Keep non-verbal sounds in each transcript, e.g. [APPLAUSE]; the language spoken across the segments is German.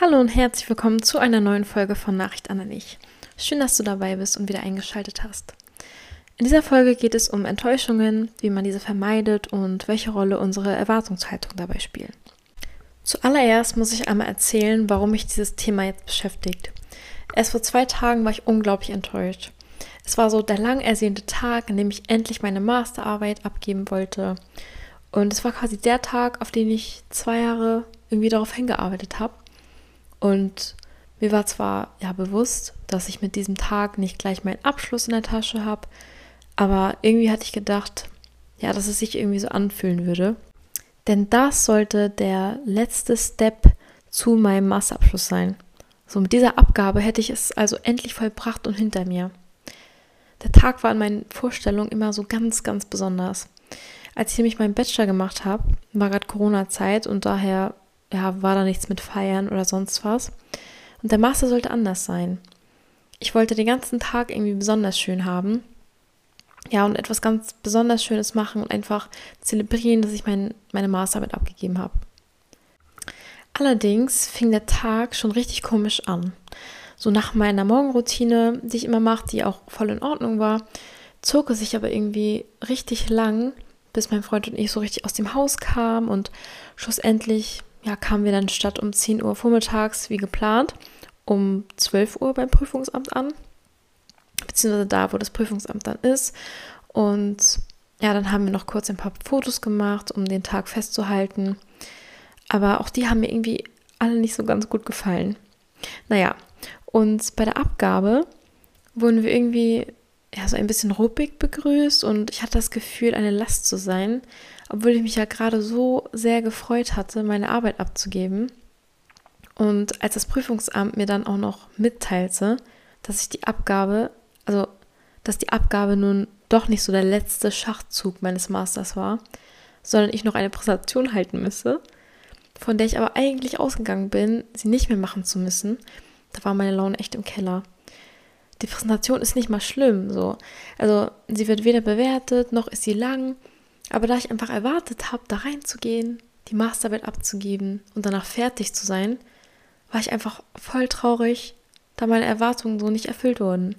Hallo und herzlich willkommen zu einer neuen Folge von Nachricht an dich. Schön, dass du dabei bist und wieder eingeschaltet hast. In dieser Folge geht es um Enttäuschungen, wie man diese vermeidet und welche Rolle unsere Erwartungshaltung dabei spielt. Zuallererst muss ich einmal erzählen, warum mich dieses Thema jetzt beschäftigt. Erst vor zwei Tagen war ich unglaublich enttäuscht. Es war so der lang ersehnte Tag, an dem ich endlich meine Masterarbeit abgeben wollte. Und es war quasi der Tag, auf den ich zwei Jahre irgendwie darauf hingearbeitet habe. Und mir war zwar ja bewusst, dass ich mit diesem Tag nicht gleich meinen Abschluss in der Tasche habe, aber irgendwie hatte ich gedacht, ja, dass es sich irgendwie so anfühlen würde. Denn das sollte der letzte Step zu meinem Masterabschluss sein. So mit dieser Abgabe hätte ich es also endlich vollbracht und hinter mir. Der Tag war in meinen Vorstellungen immer so ganz, ganz besonders. Als ich nämlich meinen Bachelor gemacht habe, war gerade Corona-Zeit und daher ja, war da nichts mit Feiern oder sonst was. Und der Master sollte anders sein. Ich wollte den ganzen Tag irgendwie besonders schön haben. Ja, und etwas ganz besonders Schönes machen und einfach zelebrieren, dass ich mein, meine Masterarbeit abgegeben habe. Allerdings fing der Tag schon richtig komisch an. So nach meiner Morgenroutine, die ich immer mache, die auch voll in Ordnung war, zog es sich aber irgendwie richtig lang, bis mein Freund und ich so richtig aus dem Haus kamen und schlussendlich ja, kamen wir dann statt um 10 Uhr vormittags wie geplant um 12 Uhr beim Prüfungsamt an, beziehungsweise da, wo das Prüfungsamt dann ist. Und ja, dann haben wir noch kurz ein paar Fotos gemacht, um den Tag festzuhalten. Aber auch die haben mir irgendwie alle nicht so ganz gut gefallen. Naja, und bei der Abgabe wurden wir irgendwie ja, so ein bisschen ruppig begrüßt und ich hatte das Gefühl, eine Last zu sein, obwohl ich mich ja gerade so sehr gefreut hatte, meine Arbeit abzugeben. Und als das Prüfungsamt mir dann auch noch mitteilte, dass ich die Abgabe, also dass die Abgabe nun doch nicht so der letzte Schachzug meines Masters war, sondern ich noch eine Präsentation halten müsse, von der ich aber eigentlich ausgegangen bin, sie nicht mehr machen zu müssen, da war meine Laune echt im Keller. Die Präsentation ist nicht mal schlimm, so. Also, sie wird weder bewertet, noch ist sie lang, aber da ich einfach erwartet habe, da reinzugehen, die Masterarbeit abzugeben und danach fertig zu sein, war ich einfach voll traurig, da meine Erwartungen so nicht erfüllt wurden.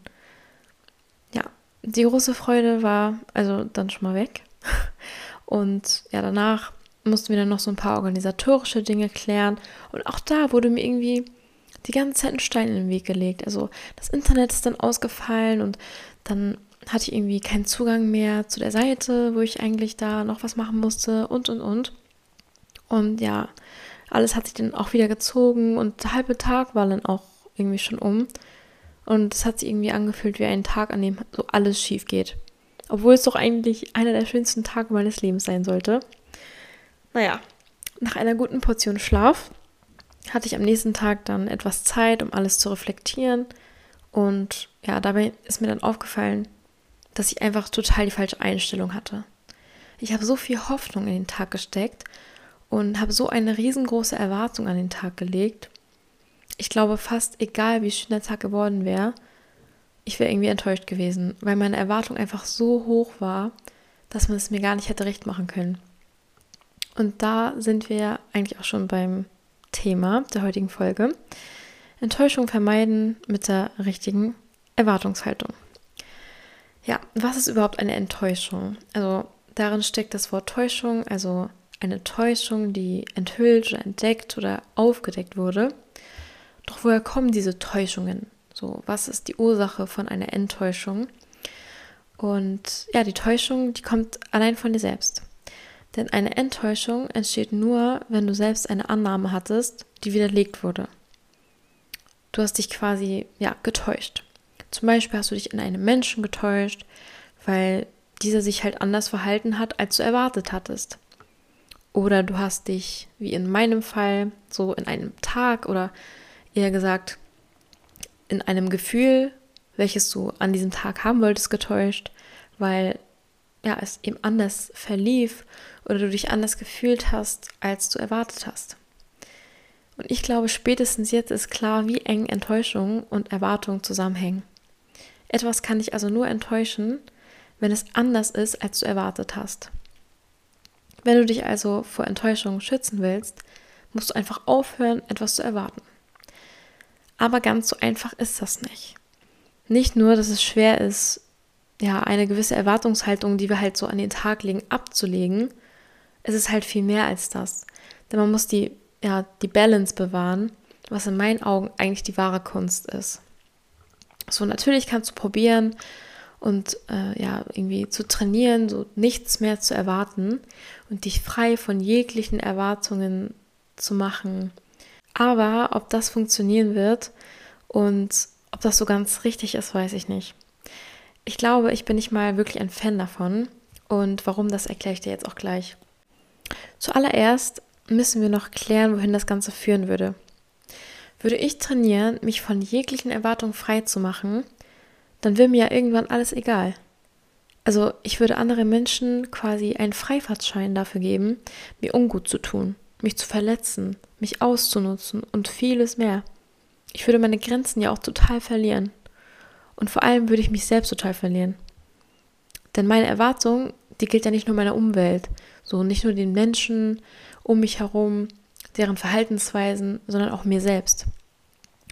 Ja, die große Freude war also dann schon mal weg. [LAUGHS] Und ja, danach mussten wir dann noch so ein paar organisatorische Dinge klären. Und auch da wurde mir irgendwie die ganze Zeit ein Stein in den Weg gelegt. Also das Internet ist dann ausgefallen und dann hatte ich irgendwie keinen Zugang mehr zu der Seite, wo ich eigentlich da noch was machen musste und und und. Und ja, alles hat sich dann auch wieder gezogen und der halbe Tag war dann auch irgendwie schon um. Und es hat sich irgendwie angefühlt wie ein Tag, an dem so alles schief geht. Obwohl es doch eigentlich einer der schönsten Tage meines Lebens sein sollte. Naja, nach einer guten Portion Schlaf hatte ich am nächsten Tag dann etwas Zeit, um alles zu reflektieren. Und ja, dabei ist mir dann aufgefallen, dass ich einfach total die falsche Einstellung hatte. Ich habe so viel Hoffnung in den Tag gesteckt und habe so eine riesengroße Erwartung an den Tag gelegt. Ich glaube fast, egal wie schön der Tag geworden wäre, ich wäre irgendwie enttäuscht gewesen, weil meine Erwartung einfach so hoch war, dass man es mir gar nicht hätte recht machen können. Und da sind wir eigentlich auch schon beim Thema der heutigen Folge. Enttäuschung vermeiden mit der richtigen Erwartungshaltung. Ja, was ist überhaupt eine Enttäuschung? Also darin steckt das Wort Täuschung, also eine Täuschung, die enthüllt oder entdeckt oder aufgedeckt wurde. Doch woher kommen diese Täuschungen? So, was ist die Ursache von einer Enttäuschung? Und ja, die Täuschung, die kommt allein von dir selbst. Denn eine Enttäuschung entsteht nur, wenn du selbst eine Annahme hattest, die widerlegt wurde. Du hast dich quasi, ja, getäuscht. Zum Beispiel hast du dich in einem Menschen getäuscht, weil dieser sich halt anders verhalten hat, als du erwartet hattest. Oder du hast dich, wie in meinem Fall, so in einem Tag oder eher gesagt in einem Gefühl, welches du an diesem Tag haben wolltest, getäuscht, weil ja, es eben anders verlief oder du dich anders gefühlt hast, als du erwartet hast. Und ich glaube, spätestens jetzt ist klar, wie eng Enttäuschung und Erwartung zusammenhängen. Etwas kann dich also nur enttäuschen, wenn es anders ist, als du erwartet hast. Wenn du dich also vor Enttäuschung schützen willst, musst du einfach aufhören, etwas zu erwarten. Aber ganz so einfach ist das nicht. Nicht nur, dass es schwer ist, ja, eine gewisse Erwartungshaltung, die wir halt so an den Tag legen, abzulegen. Es ist halt viel mehr als das. Denn man muss die, ja, die Balance bewahren, was in meinen Augen eigentlich die wahre Kunst ist. So, natürlich kannst du probieren und äh, ja, irgendwie zu trainieren, so nichts mehr zu erwarten und dich frei von jeglichen Erwartungen zu machen. Aber ob das funktionieren wird und ob das so ganz richtig ist, weiß ich nicht. Ich glaube, ich bin nicht mal wirklich ein Fan davon. Und warum, das erkläre ich dir jetzt auch gleich. Zuallererst müssen wir noch klären, wohin das Ganze führen würde. Würde ich trainieren, mich von jeglichen Erwartungen frei zu machen, dann wäre mir ja irgendwann alles egal. Also ich würde anderen Menschen quasi einen Freifahrtschein dafür geben, mir ungut zu tun, mich zu verletzen, mich auszunutzen und vieles mehr. Ich würde meine Grenzen ja auch total verlieren. Und vor allem würde ich mich selbst total verlieren. Denn meine Erwartung, die gilt ja nicht nur meiner Umwelt, so nicht nur den Menschen um mich herum, deren Verhaltensweisen, sondern auch mir selbst.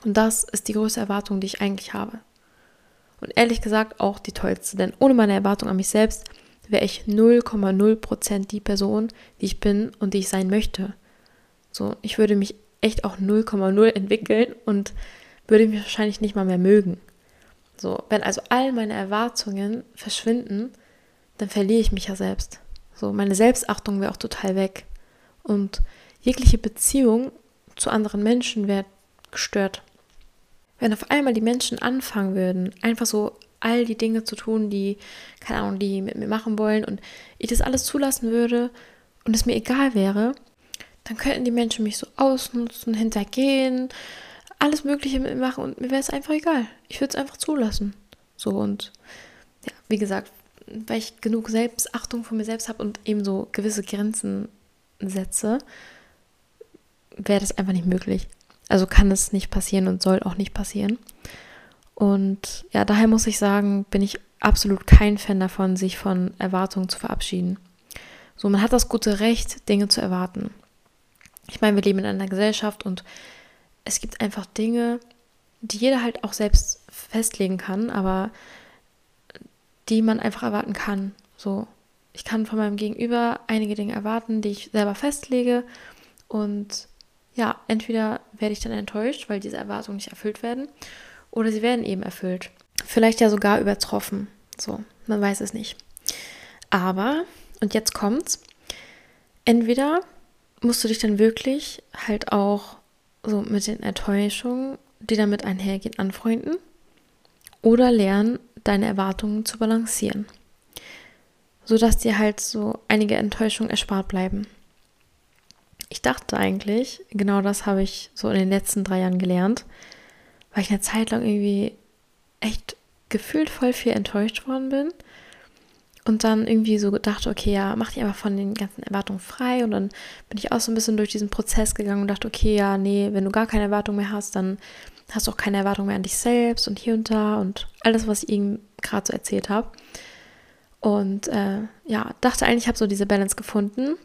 Und das ist die größte Erwartung, die ich eigentlich habe. Und ehrlich gesagt auch die tollste, denn ohne meine Erwartung an mich selbst wäre ich 0,0% die Person, die ich bin und die ich sein möchte. So, ich würde mich echt auch 0,0 entwickeln und würde mich wahrscheinlich nicht mal mehr mögen. So, wenn also all meine Erwartungen verschwinden, dann verliere ich mich ja selbst. So, meine Selbstachtung wäre auch total weg. Und jegliche Beziehung zu anderen Menschen wäre gestört. Wenn auf einmal die Menschen anfangen würden, einfach so all die Dinge zu tun, die, keine Ahnung, die mit mir machen wollen und ich das alles zulassen würde und es mir egal wäre, dann könnten die Menschen mich so ausnutzen, hintergehen, alles Mögliche mit mir machen und mir wäre es einfach egal. Ich würde es einfach zulassen. So und ja, wie gesagt, weil ich genug Selbstachtung von mir selbst habe und eben so gewisse Grenzen setze, wäre das einfach nicht möglich. Also kann es nicht passieren und soll auch nicht passieren. Und ja, daher muss ich sagen, bin ich absolut kein Fan davon, sich von Erwartungen zu verabschieden. So, man hat das gute Recht, Dinge zu erwarten. Ich meine, wir leben in einer Gesellschaft und es gibt einfach Dinge, die jeder halt auch selbst festlegen kann, aber die man einfach erwarten kann. So, ich kann von meinem Gegenüber einige Dinge erwarten, die ich selber festlege und ja, entweder werde ich dann enttäuscht, weil diese Erwartungen nicht erfüllt werden, oder sie werden eben erfüllt. Vielleicht ja sogar übertroffen. So, man weiß es nicht. Aber, und jetzt kommt's, entweder musst du dich dann wirklich halt auch so mit den Enttäuschungen, die damit einhergehen, anfreunden oder lernen, deine Erwartungen zu balancieren, sodass dir halt so einige Enttäuschungen erspart bleiben. Ich dachte eigentlich, genau das habe ich so in den letzten drei Jahren gelernt, weil ich eine Zeit lang irgendwie echt gefühlt voll viel enttäuscht worden bin und dann irgendwie so gedacht, okay, ja, mach dich einfach von den ganzen Erwartungen frei. Und dann bin ich auch so ein bisschen durch diesen Prozess gegangen und dachte, okay, ja, nee, wenn du gar keine Erwartung mehr hast, dann hast du auch keine Erwartung mehr an dich selbst und hier und da und alles, was ich ihm gerade so erzählt habe. Und äh, ja, dachte eigentlich, ich habe so diese Balance gefunden.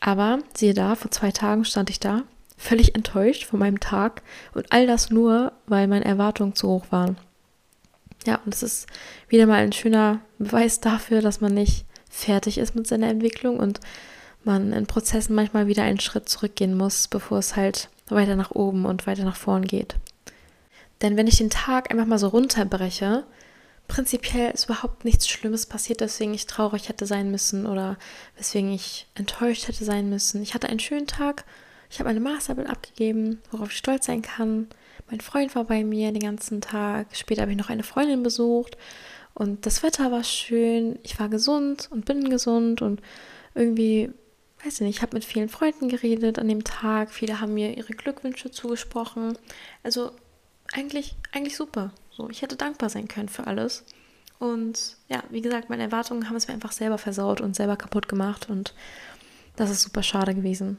Aber siehe da, vor zwei Tagen stand ich da, völlig enttäuscht von meinem Tag und all das nur, weil meine Erwartungen zu hoch waren. Ja, und es ist wieder mal ein schöner Beweis dafür, dass man nicht fertig ist mit seiner Entwicklung und man in Prozessen manchmal wieder einen Schritt zurückgehen muss, bevor es halt weiter nach oben und weiter nach vorn geht. Denn wenn ich den Tag einfach mal so runterbreche, prinzipiell ist überhaupt nichts Schlimmes passiert, weswegen ich traurig hätte sein müssen oder weswegen ich enttäuscht hätte sein müssen. Ich hatte einen schönen Tag, ich habe eine Masterarbeit abgegeben, worauf ich stolz sein kann. Mein Freund war bei mir den ganzen Tag. Später habe ich noch eine Freundin besucht. Und das Wetter war schön. Ich war gesund und bin gesund. Und irgendwie, weiß ich nicht, ich habe mit vielen Freunden geredet an dem Tag. Viele haben mir ihre Glückwünsche zugesprochen. Also eigentlich, eigentlich super. So, ich hätte dankbar sein können für alles. Und ja, wie gesagt, meine Erwartungen haben es mir einfach selber versaut und selber kaputt gemacht. Und das ist super schade gewesen.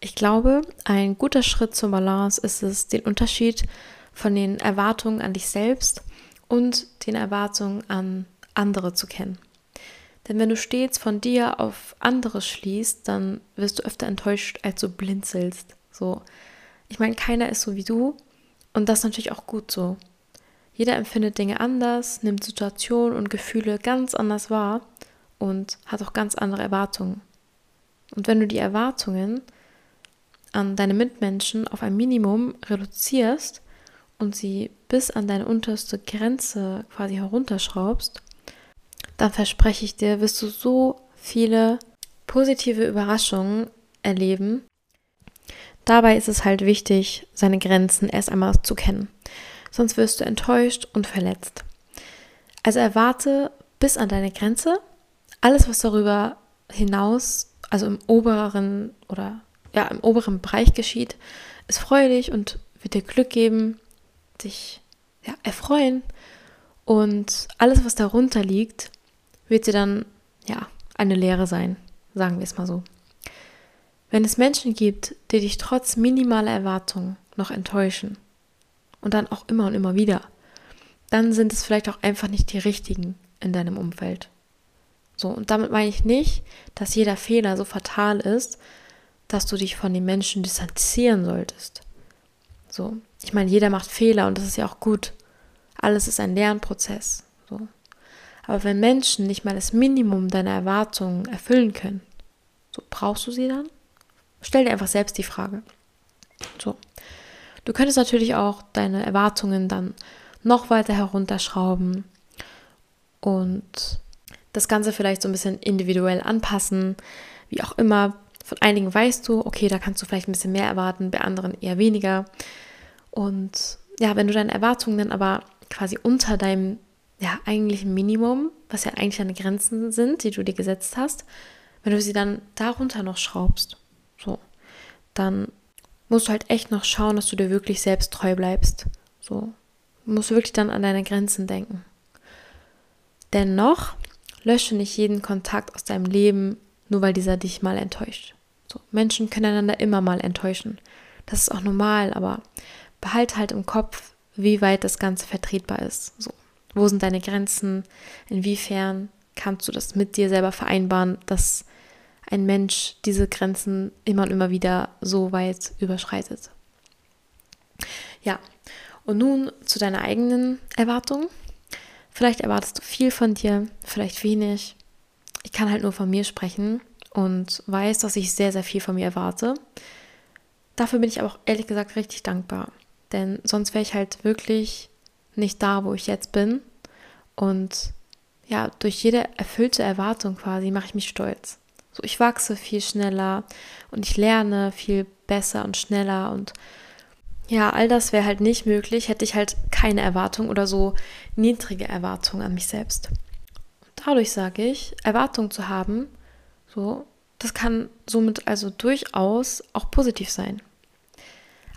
Ich glaube, ein guter Schritt zur Balance ist es, den Unterschied von den Erwartungen an dich selbst und den Erwartungen an andere zu kennen. Denn wenn du stets von dir auf andere schließt, dann wirst du öfter enttäuscht, als du blinzelst. So, ich meine, keiner ist so wie du Und das ist natürlich auch gut so. Jeder empfindet Dinge anders, nimmt Situationen und Gefühle ganz anders wahr und hat auch ganz andere Erwartungen. Und wenn du die Erwartungen an deine Mitmenschen auf ein Minimum reduzierst und sie bis an deine unterste Grenze quasi herunterschraubst, dann verspreche ich dir, wirst du so viele positive Überraschungen erleben. Dabei ist es halt wichtig, seine Grenzen erst einmal zu kennen. Sonst wirst du enttäuscht und verletzt. Also erwarte bis an deine Grenze. Alles, was darüber hinaus, also im oberen oder ja, im oberen Bereich geschieht, ist freudig und wird dir Glück geben, dich ja, erfreuen. Und alles, was darunter liegt, wird dir dann ja eine Lehre sein, sagen wir es mal so. Wenn es Menschen gibt, die dich trotz minimaler Erwartungen noch enttäuschen und dann auch immer und immer wieder, dann sind es vielleicht auch einfach nicht die richtigen in deinem Umfeld. So, und damit meine ich nicht, dass jeder Fehler so fatal ist, dass du dich von den Menschen distanzieren solltest. So, ich meine, jeder macht Fehler und das ist ja auch gut. Alles ist ein Lernprozess. So. Aber wenn Menschen nicht mal das Minimum deiner Erwartungen erfüllen können, so brauchst du sie dann? Stell dir einfach selbst die Frage. So. Du könntest natürlich auch deine Erwartungen dann noch weiter herunterschrauben und das Ganze vielleicht so ein bisschen individuell anpassen, wie auch immer. Von einigen weißt du, okay, da kannst du vielleicht ein bisschen mehr erwarten, bei anderen eher weniger. Und ja, wenn du deine Erwartungen dann aber quasi unter deinem ja, eigentlichen Minimum, was ja eigentlich deine Grenzen sind, die du dir gesetzt hast, wenn du sie dann darunter noch schraubst, so, dann musst du halt echt noch schauen, dass du dir wirklich selbst treu bleibst. So, musst du wirklich dann an deine Grenzen denken. Dennoch lösche nicht jeden Kontakt aus deinem Leben, nur weil dieser dich mal enttäuscht. So, Menschen können einander immer mal enttäuschen. Das ist auch normal, aber behalt halt im Kopf, wie weit das Ganze vertretbar ist. So, wo sind deine Grenzen? Inwiefern kannst du das mit dir selber vereinbaren, dass ein Mensch diese Grenzen immer und immer wieder so weit überschreitet? Ja, und nun zu deiner eigenen Erwartung. Vielleicht erwartest du viel von dir, vielleicht wenig. Ich kann halt nur von mir sprechen und weiß, dass ich sehr, sehr viel von mir erwarte. Dafür bin ich aber auch ehrlich gesagt richtig dankbar. Denn sonst wäre ich halt wirklich nicht da, wo ich jetzt bin. Und ja, durch jede erfüllte Erwartung quasi mache ich mich stolz. So, ich wachse viel schneller und ich lerne viel besser und schneller und ja, all das wäre halt nicht möglich, hätte ich halt keine Erwartung oder so niedrige Erwartungen an mich selbst. dadurch sage ich, Erwartungen zu haben, so, das kann somit also durchaus auch positiv sein.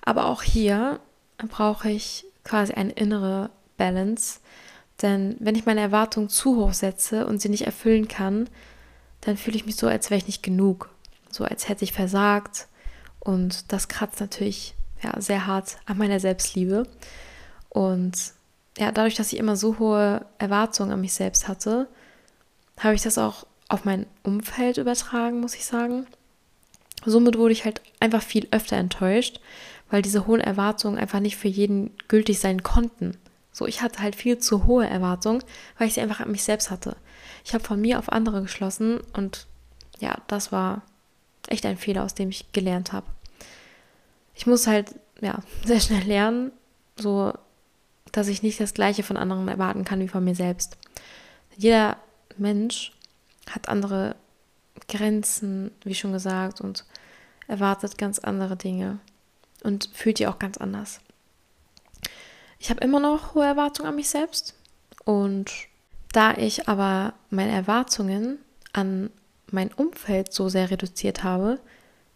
Aber auch hier brauche ich quasi eine innere Balance. Denn wenn ich meine Erwartungen zu hoch setze und sie nicht erfüllen kann, dann fühle ich mich so, als wäre ich nicht genug. So als hätte ich versagt. Und das kratzt natürlich ja, sehr hart an meiner Selbstliebe. Und ja, dadurch, dass ich immer so hohe Erwartungen an mich selbst hatte, habe ich das auch auf mein Umfeld übertragen, muss ich sagen. Somit wurde ich halt einfach viel öfter enttäuscht, weil diese hohen Erwartungen einfach nicht für jeden gültig sein konnten. So, ich hatte halt viel zu hohe Erwartungen, weil ich sie einfach an mich selbst hatte. Ich habe von mir auf andere geschlossen und ja, das war echt ein Fehler, aus dem ich gelernt habe. Ich muss halt ja [LAUGHS] sehr schnell lernen, so dass ich nicht das Gleiche von anderen erwarten kann wie von mir selbst. Jeder Mensch hat andere Grenzen, wie schon gesagt, und erwartet ganz andere Dinge und fühlt die auch ganz anders. Ich habe immer noch hohe Erwartungen an mich selbst und da ich aber meine Erwartungen an mein Umfeld so sehr reduziert habe,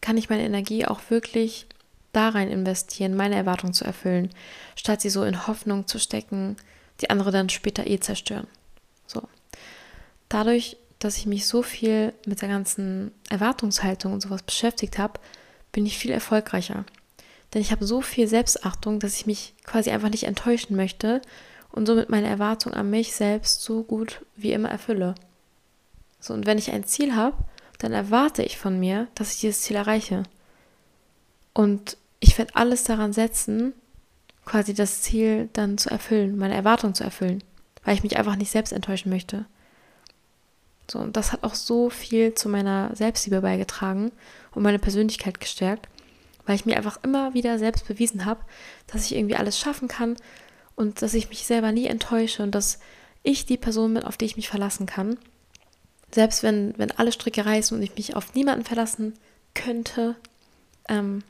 kann ich meine Energie auch wirklich da rein investieren, meine Erwartungen zu erfüllen, statt sie so in Hoffnung zu stecken, die andere dann später eh zerstören. So. Dadurch, dass ich mich so viel mit der ganzen Erwartungshaltung und sowas beschäftigt habe, bin ich viel erfolgreicher. Denn ich habe so viel Selbstachtung, dass ich mich quasi einfach nicht enttäuschen möchte und somit meine Erwartung an mich selbst so gut wie immer erfülle. So, und wenn ich ein Ziel habe, dann erwarte ich von mir, dass ich dieses Ziel erreiche. Und ich werde alles daran setzen, quasi das Ziel dann zu erfüllen, meine Erwartung zu erfüllen, weil ich mich einfach nicht selbst enttäuschen möchte. So, und das hat auch so viel zu meiner Selbstliebe beigetragen und meine Persönlichkeit gestärkt, weil ich mir einfach immer wieder selbst bewiesen habe, dass ich irgendwie alles schaffen kann und dass ich mich selber nie enttäusche und dass ich die Person bin, auf die ich mich verlassen kann. Selbst wenn, wenn alle Stricke reißen und ich mich auf niemanden verlassen könnte, ähm,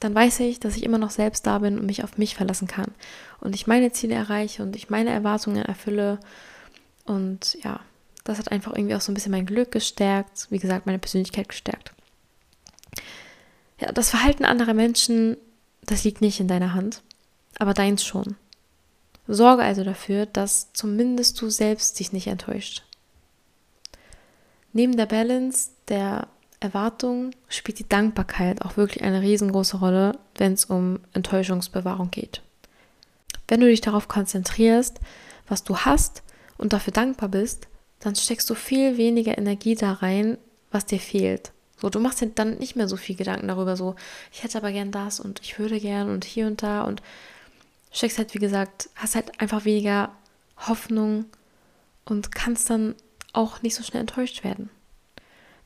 dann weiß ich, dass ich immer noch selbst da bin und mich auf mich verlassen kann. Und ich meine Ziele erreiche und ich meine Erwartungen erfülle. Und ja, das hat einfach irgendwie auch so ein bisschen mein Glück gestärkt, wie gesagt, meine Persönlichkeit gestärkt. Ja, das Verhalten anderer Menschen, das liegt nicht in deiner Hand, aber deins schon. Sorge also dafür, dass zumindest du selbst dich nicht enttäuscht. Neben der Balance der Erwartung spielt die Dankbarkeit auch wirklich eine riesengroße Rolle, wenn es um Enttäuschungsbewahrung geht. Wenn du dich darauf konzentrierst, was du hast und dafür dankbar bist, dann steckst du viel weniger Energie da rein, was dir fehlt. So, du machst dir dann nicht mehr so viel Gedanken darüber, so, ich hätte aber gern das und ich würde gern und hier und da und steckst halt, wie gesagt, hast halt einfach weniger Hoffnung und kannst dann auch nicht so schnell enttäuscht werden.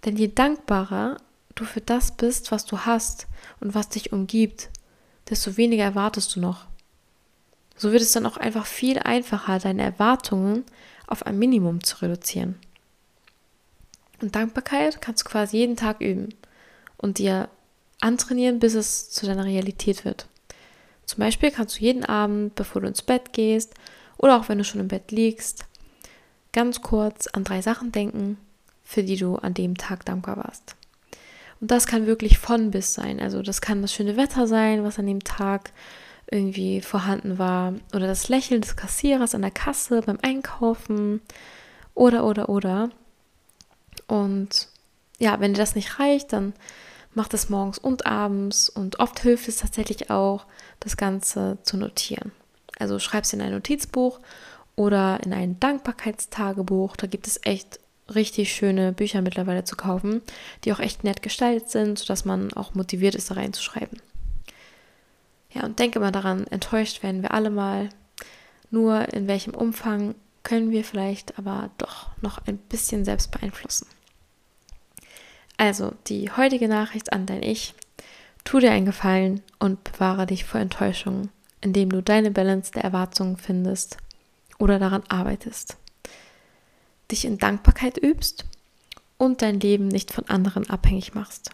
Denn je dankbarer du für das bist, was du hast und was dich umgibt, desto weniger erwartest du noch. So wird es dann auch einfach viel einfacher, deine Erwartungen auf ein Minimum zu reduzieren. Und Dankbarkeit kannst du quasi jeden Tag üben und dir antrainieren, bis es zu deiner Realität wird. Zum Beispiel kannst du jeden Abend, bevor du ins Bett gehst oder auch wenn du schon im Bett liegst, ganz kurz an drei Sachen denken, für die du an dem Tag dankbar warst. Und das kann wirklich von bis sein. Also das kann das schöne Wetter sein, was an dem Tag irgendwie vorhanden war. Oder das Lächeln des Kassierers an der Kasse beim Einkaufen. Oder, oder, oder. Und ja, wenn dir das nicht reicht, dann mach das morgens und abends. Und oft hilft es tatsächlich auch, das Ganze zu notieren. Also schreib es in ein Notizbuch oder in ein Dankbarkeitstagebuch. Da gibt es echt richtig schöne Bücher mittlerweile zu kaufen, die auch echt nett gestaltet sind, sodass man auch motiviert ist, da reinzuschreiben. Ja, und denke mal daran, enttäuscht werden wir alle mal. Nur in welchem Umfang können wir vielleicht aber doch noch ein bisschen selbst beeinflussen. Also die heutige Nachricht an dein Ich. Tu dir einen Gefallen und bewahre dich vor Enttäuschungen, indem du deine Balance der Erwartungen findest oder daran arbeitest. Dich in Dankbarkeit übst und dein Leben nicht von anderen abhängig machst.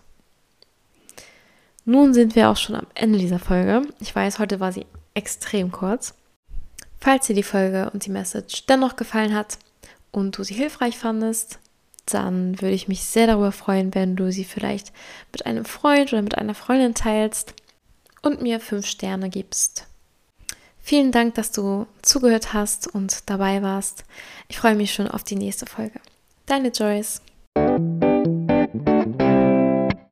Nun sind wir auch schon am Ende dieser Folge. Ich weiß, heute war sie extrem kurz. Falls dir die Folge und die Message dennoch gefallen hat und du sie hilfreich fandest, dann würde ich mich sehr darüber freuen, wenn du sie vielleicht mit einem Freund oder mit einer Freundin teilst und mir fünf Sterne gibst. Vielen Dank, dass du zugehört hast und dabei warst. Ich freue mich schon auf die nächste Folge. Deine Joyce.